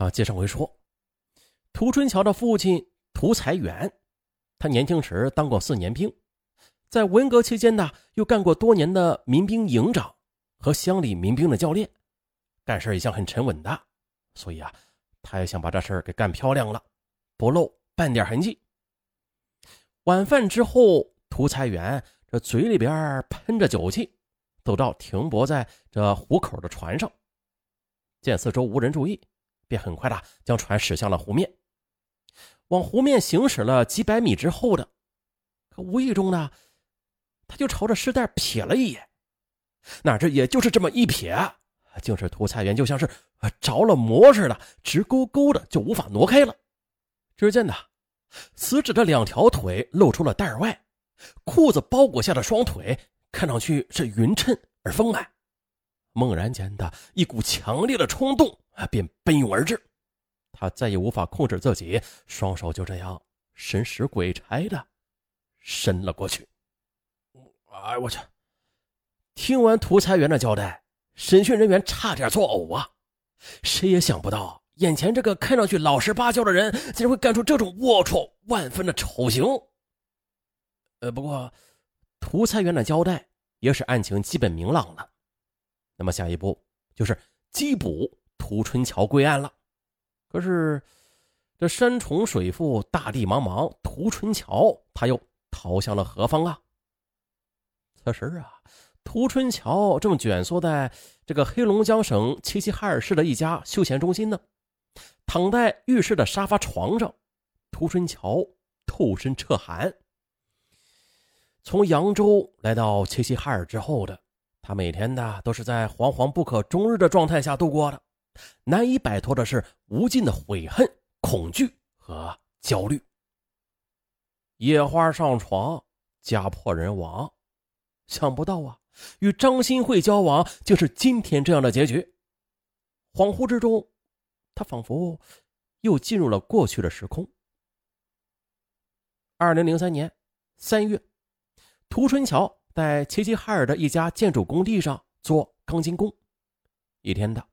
啊，接上回说，涂春桥的父亲涂才元，他年轻时当过四年兵，在文革期间呢，又干过多年的民兵营长和乡里民兵的教练，干事一向很沉稳的，所以啊，他也想把这事儿给干漂亮了，不露半点痕迹。晚饭之后，涂才元这嘴里边喷着酒气，走到停泊在这湖口的船上，见四周无人注意。便很快的将船驶向了湖面，往湖面行驶了几百米之后的，可无意中呢，他就朝着尸袋瞥了一眼，哪知也就是这么一瞥，竟是涂菜园就像是着了魔似的，直勾勾的就无法挪开了。只见呢，死者的两条腿露出了袋外，裤子包裹下的双腿看上去是匀称而丰满。猛然间的一股强烈的冲动啊。便奔涌而至，他再也无法控制自己，双手就这样神使鬼差的伸了过去。哎，我去！听完涂才元的交代，审讯人员差点作呕啊！谁也想不到，眼前这个看上去老实巴交的人，竟然会干出这种龌龊万分的丑行。呃，不过涂才元的交代也使案情基本明朗了。那么下一步就是缉捕。涂春桥归案了，可是这山重水复，大地茫茫，涂春桥他又逃向了何方啊？此时啊，涂春桥正蜷缩在这个黑龙江省齐齐哈尔市的一家休闲中心呢，躺在浴室的沙发床上。涂春桥透身彻寒，从扬州来到齐齐哈尔之后的他，每天呢都是在惶惶不可终日的状态下度过的。难以摆脱的是无尽的悔恨、恐惧和焦虑。野花上床，家破人亡，想不到啊，与张新慧交往竟是今天这样的结局。恍惚之中，他仿佛又进入了过去的时空。二零零三年三月，涂春桥在齐齐哈尔的一家建筑工地上做钢筋工，一天的。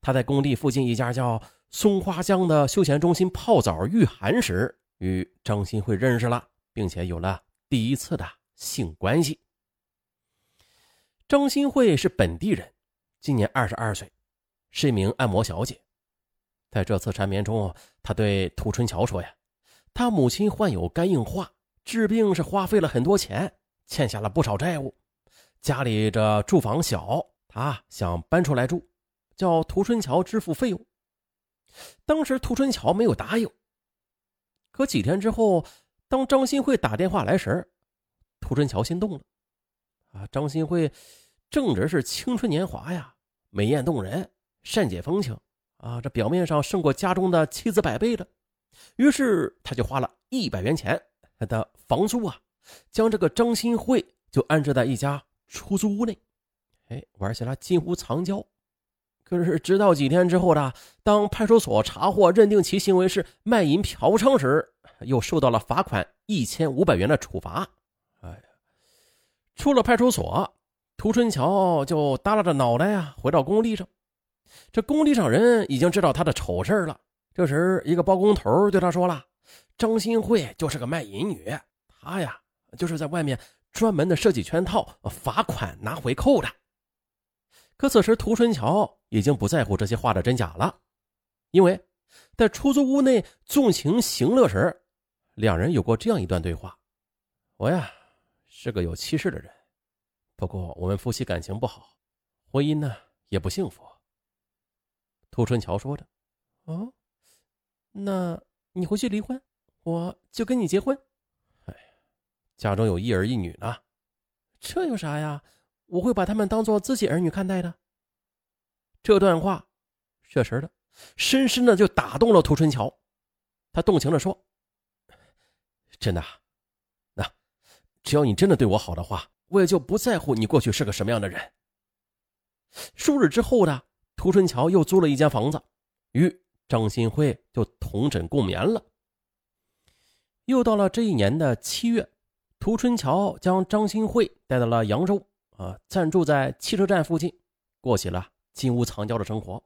他在工地附近一家叫松花江的休闲中心泡澡御寒时，与张新慧认识了，并且有了第一次的性关系。张新慧是本地人，今年二十二岁，是一名按摩小姐。在这次缠绵中，他对涂春桥说：“呀，他母亲患有肝硬化，治病是花费了很多钱，欠下了不少债务。家里这住房小，他想搬出来住。”叫涂春桥支付费用，当时涂春桥没有答应。可几天之后，当张新慧打电话来时，涂春桥心动了。啊，张新慧正值是青春年华呀，美艳动人，善解风情啊，这表面上胜过家中的妻子百倍的。于是他就花了一百元钱的房租啊，将这个张新慧就安置在一家出租屋内，哎，玩起了近乎藏娇。可是，直到几天之后的，当派出所查获认定其行为是卖淫嫖娼时，又受到了罚款一千五百元的处罚。哎呀，出了派出所，涂春桥就耷拉着脑袋呀，回到工地上。这工地上人已经知道他的丑事了。这时，一个包工头对他说了：“张新慧就是个卖淫女，她呀，就是在外面专门的设计圈套，罚款拿回扣的。”可此时，涂春桥已经不在乎这些话的真假了，因为在出租屋内纵情行乐时，两人有过这样一段对话：“我呀，是个有妻室的人，不过我们夫妻感情不好，婚姻呢也不幸福。”涂春桥说着：“哦，那你回去离婚，我就跟你结婚。家中有一儿一女呢，这有啥呀？”我会把他们当做自己儿女看待的。这段话，确实的，深深的就打动了涂春桥。他动情的说：“真的，那只要你真的对我好的话，我也就不在乎你过去是个什么样的人。”数日之后的涂春桥又租了一间房子，与张新辉就同枕共眠了。又到了这一年的七月，涂春桥将张新慧带到了扬州。啊，暂住在汽车站附近，过起了金屋藏娇的生活。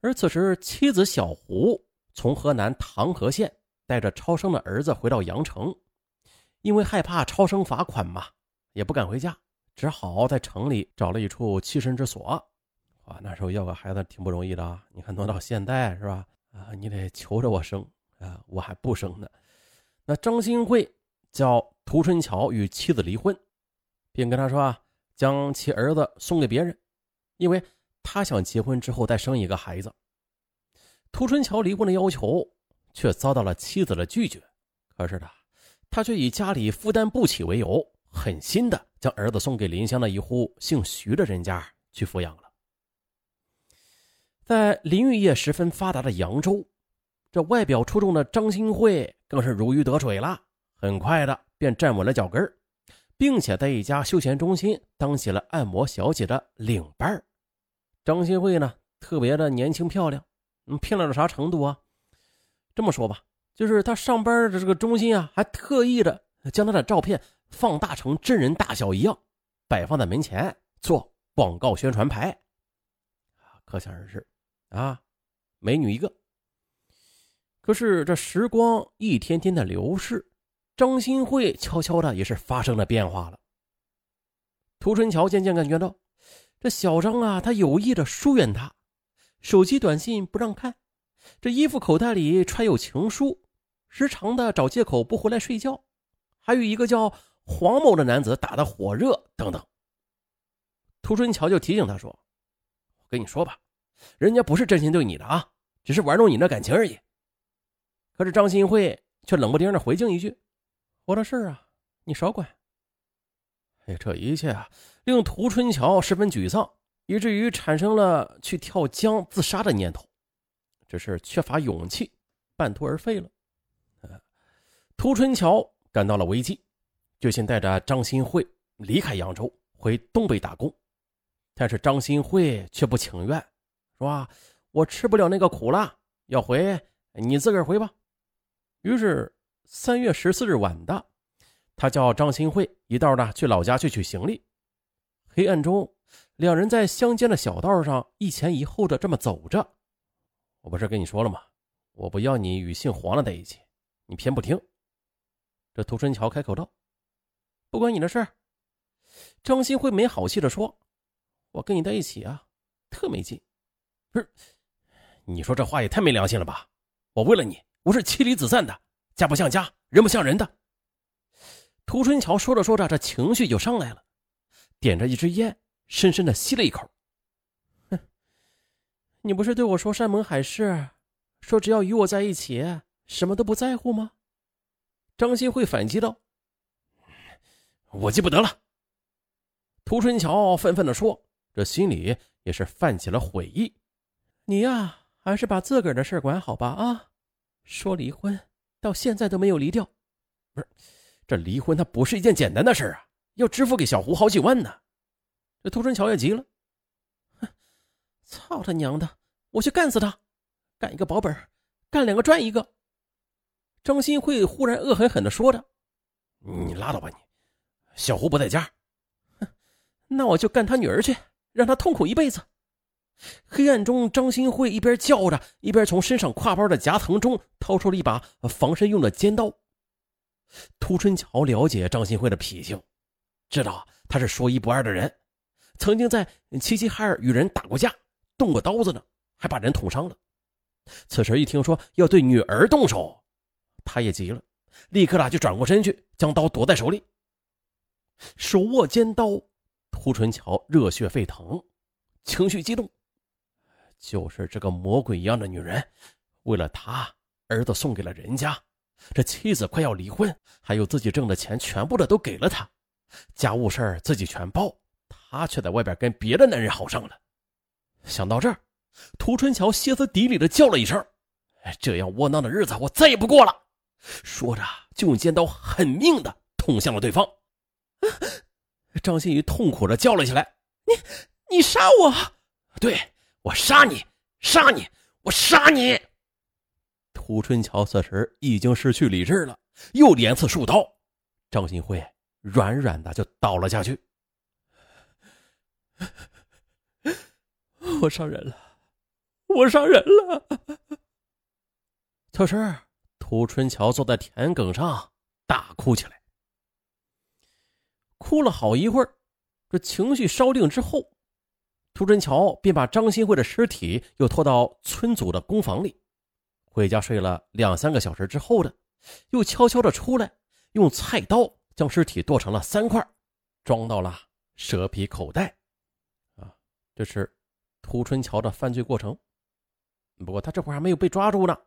而此时，妻子小胡从河南唐河县带着超生的儿子回到阳城，因为害怕超生罚款嘛，也不敢回家，只好在城里找了一处栖身之所。啊，那时候要个孩子挺不容易的啊！你看，挪到现在是吧？啊，你得求着我生啊，我还不生呢。那张新慧叫涂春桥与妻子离婚，并跟他说啊，将其儿子送给别人，因为他想结婚之后再生一个孩子。涂春桥离婚的要求却遭到了妻子的拒绝，可是呢，他却以家里负担不起为由，狠心的将儿子送给邻乡的一户姓徐的人家去抚养了。在林玉业十分发达的扬州，这外表出众的张新慧更是如鱼得水了，很快的便站稳了脚跟并且在一家休闲中心当起了按摩小姐的领班张新慧呢，特别的年轻漂亮，嗯，漂亮到啥程度啊？这么说吧，就是她上班的这个中心啊，还特意的将她的照片放大成真人大小一样，摆放在门前做广告宣传牌，可想而知。啊，美女一个。可是这时光一天天的流逝，张新慧悄悄的也是发生了变化了。涂春桥渐渐感觉到，这小张啊，他有意的疏远他，手机短信不让看，这衣服口袋里揣有情书，时常的找借口不回来睡觉，还与一个叫黄某的男子打得火热等等。涂春桥就提醒他说：“我跟你说吧。”人家不是真心对你的啊，只是玩弄你的感情而已。可是张新慧却冷不丁的回敬一句：“我的事啊，你少管。”哎，这一切啊，令涂春桥十分沮丧，以至于产生了去跳江自杀的念头。只是缺乏勇气，半途而废了。涂春桥感到了危机，决心带着张新慧离开扬州，回东北打工。但是张新慧却不情愿。是吧？我吃不了那个苦了，要回你自个儿回吧。于是三月十四日晚的，他叫张新慧一道的去老家去取行李。黑暗中，两人在乡间的小道上一前一后的这么走着。我不是跟你说了吗？我不要你与姓黄的在一起，你偏不听。这涂春桥开口道：“不关你的事儿。”张新慧没好气的说：“我跟你在一起啊，特没劲。”不是，你说这话也太没良心了吧！我为了你，我是妻离子散的，家不像家，人不像人的。涂春桥说着说着，这情绪就上来了，点着一支烟，深深的吸了一口。哼，你不是对我说山盟海誓，说只要与我在一起，什么都不在乎吗？张新慧反击道：“我记不得了。”涂春桥愤愤的说，这心里也是泛起了悔意。你呀，还是把自个儿的事管好吧啊！说离婚，到现在都没有离掉。不是，这离婚它不是一件简单的事啊，要支付给小胡好几万呢。这涂春桥也急了，哼，操他娘的，我去干死他！干一个保本，干两个赚一个。张新慧忽然恶狠狠地说着：“你拉倒吧你，小胡不在家。哼，那我就干他女儿去，让他痛苦一辈子。”黑暗中，张新慧一边叫着，一边从身上挎包的夹层中掏出了一把防身用的尖刀。涂春桥了解张新慧的脾性，知道他是说一不二的人，曾经在齐齐哈尔与人打过架，动过刀子呢，还把人捅伤了。此时一听说要对女儿动手，他也急了，立刻的就转过身去，将刀夺在手里，手握尖刀，涂春桥热血沸腾，情绪激动。就是这个魔鬼一样的女人，为了他儿子送给了人家，这妻子快要离婚，还有自己挣的钱全部的都给了他，家务事儿自己全包，他却在外边跟别的男人好上了。想到这儿，涂春桥歇斯底里的叫了一声：“这样窝囊的日子我再也不过了！”说着就用尖刀狠命的捅向了对方。张馨予痛苦的叫了起来：“你，你杀我！”对。我杀你！杀你！我杀你！涂春桥此时已经失去理智了，又连刺数刀，张新辉软软的就倒了下去。我伤人了，我杀人了。此时，涂春桥坐在田埂上大哭起来，哭了好一会儿，这情绪稍定之后，涂春桥便把张新慧的尸体又拖到村组的工房里，回家睡了两三个小时之后的，又悄悄的出来，用菜刀将尸体剁成了三块，装到了蛇皮口袋。啊，这是涂春桥的犯罪过程。不过他这会儿还没有被抓住呢。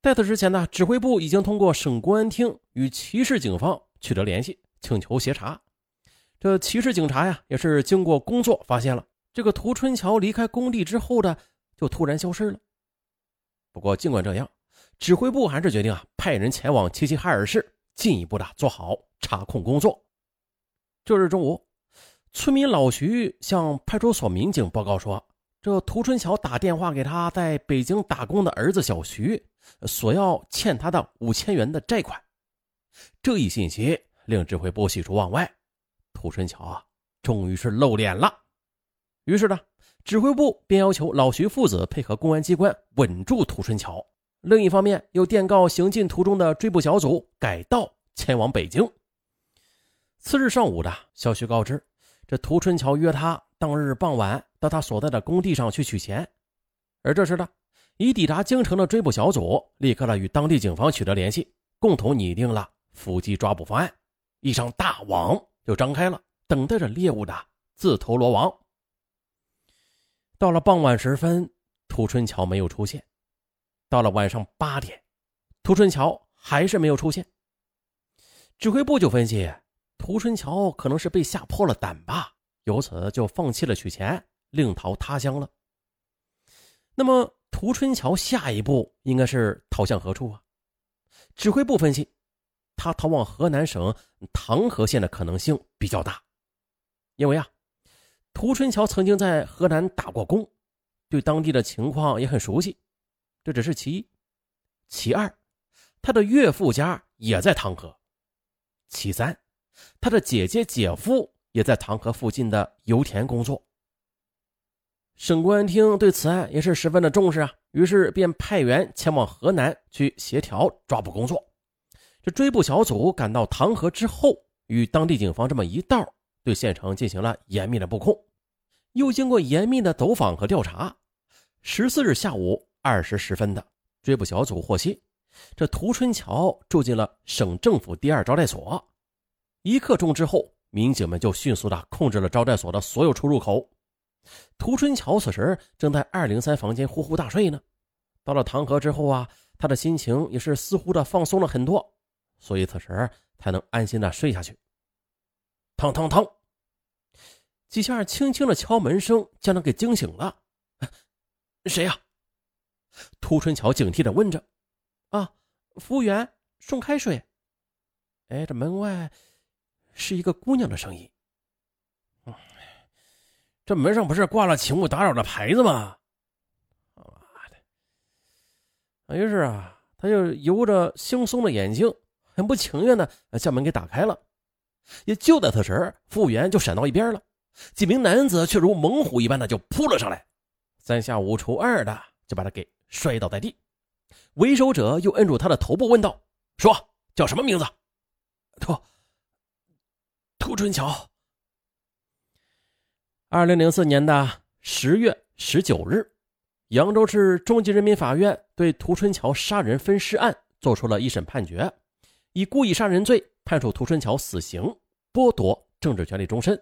在此之前呢，指挥部已经通过省公安厅与骑士警方取得联系，请求协查。这骑士警察呀，也是经过工作发现了这个涂春桥离开工地之后的就突然消失了。不过尽管这样，指挥部还是决定啊，派人前往齐齐哈尔市，进一步的做好查控工作。这日中午，村民老徐向派出所民警报告说，这涂春桥打电话给他在北京打工的儿子小徐。索要欠他的五千元的债款，这一信息令指挥部喜出望外，涂春桥啊，终于是露脸了。于是呢，指挥部便要求老徐父子配合公安机关稳住涂春桥，另一方面又电告行进途中的追捕小组改道前往北京。次日上午的，小徐告知，这涂春桥约他当日傍晚到他所在的工地上去取钱，而这时呢。已抵达京城的追捕小组立刻呢与当地警方取得联系，共同拟定了伏击抓捕方案。一张大网就张开了，等待着猎物的自投罗网。到了傍晚时分，涂春桥没有出现；到了晚上八点，涂春桥还是没有出现。指挥部就分析，涂春桥可能是被吓破了胆吧，由此就放弃了取钱，另逃他乡了。那么。涂春桥下一步应该是逃向何处啊？指挥部分析，他逃往河南省唐河县的可能性比较大，因为啊，涂春桥曾经在河南打过工，对当地的情况也很熟悉。这只是其一，其二，他的岳父家也在唐河；其三，他的姐姐姐夫也在唐河附近的油田工作。省公安厅对此案也是十分的重视啊，于是便派员前往河南去协调抓捕工作。这追捕小组赶到唐河之后，与当地警方这么一道，对县城进行了严密的布控。又经过严密的走访和调查，十四日下午二时十分的追捕小组获悉，这涂春桥住进了省政府第二招待所。一刻钟之后，民警们就迅速的控制了招待所的所有出入口。涂春桥此时正在二零三房间呼呼大睡呢。到了唐河之后啊，他的心情也是似乎的放松了很多，所以此时才能安心的睡下去。腾腾腾，几下轻轻的敲门声将他给惊醒了。谁呀？涂春桥警惕的问着。啊，服务员，送开水。哎，这门外是一个姑娘的声音。这门上不是挂了“请勿打扰”的牌子吗？妈的！于是啊，他就由着惺忪的眼睛，很不情愿的将门给打开了。也就在此时，服务员就闪到一边了，几名男子却如猛虎一般的就扑了上来，三下五除二的就把他给摔倒在地。为首者又摁住他的头部，问道：“说叫什么名字？”“涂涂春桥。”二零零四年的十月十九日，扬州市中级人民法院对涂春桥杀人分尸案作出了一审判决，以故意杀人罪判处涂春桥死刑，剥夺政治权利终身；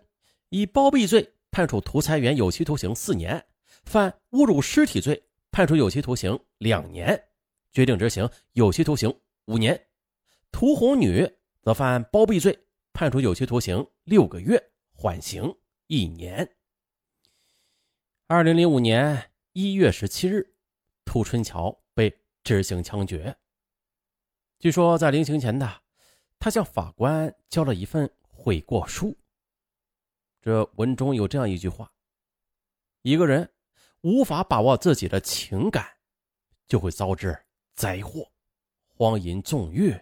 以包庇罪判处涂才元有期徒刑四年；犯侮辱尸体罪判处有期徒刑两年，决定执行有期徒刑五年；涂红女则犯包庇罪，判处有期徒刑六个月，缓刑。一年。二零零五年一月十七日，涂春桥被执行枪决。据说在临刑前的，他向法官交了一份悔过书。这文中有这样一句话：一个人无法把握自己的情感，就会遭致灾祸；荒淫纵欲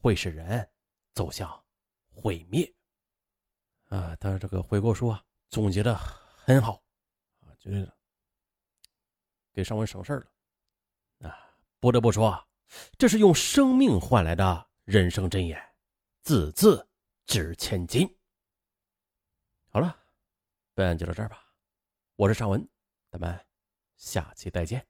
会使人走向毁灭。啊，他这个悔过书啊。总结的很好，啊，就是给尚文省事了。啊，不得不说，啊这是用生命换来的人生箴言，字字值千金。好了，本案就到这儿吧。我是尚文，咱们下期再见。